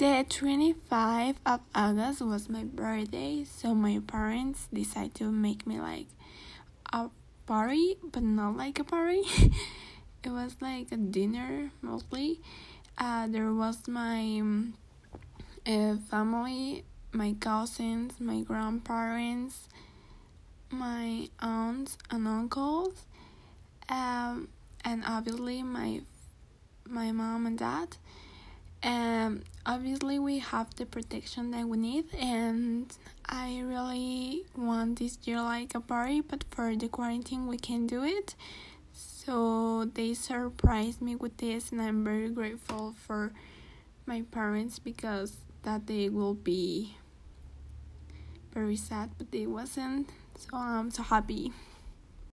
The 25th of August was my birthday, so my parents decided to make me like a party, but not like a party. it was like a dinner mostly. Uh, there was my uh, family, my cousins, my grandparents, my aunts and uncles, um, and obviously my my mom and dad. Um, obviously we have the protection that we need, and I really want this year like a party, but for the quarantine we can do it. So they surprised me with this, and I'm very grateful for my parents because that day will be very sad, but they wasn't. So I'm so happy.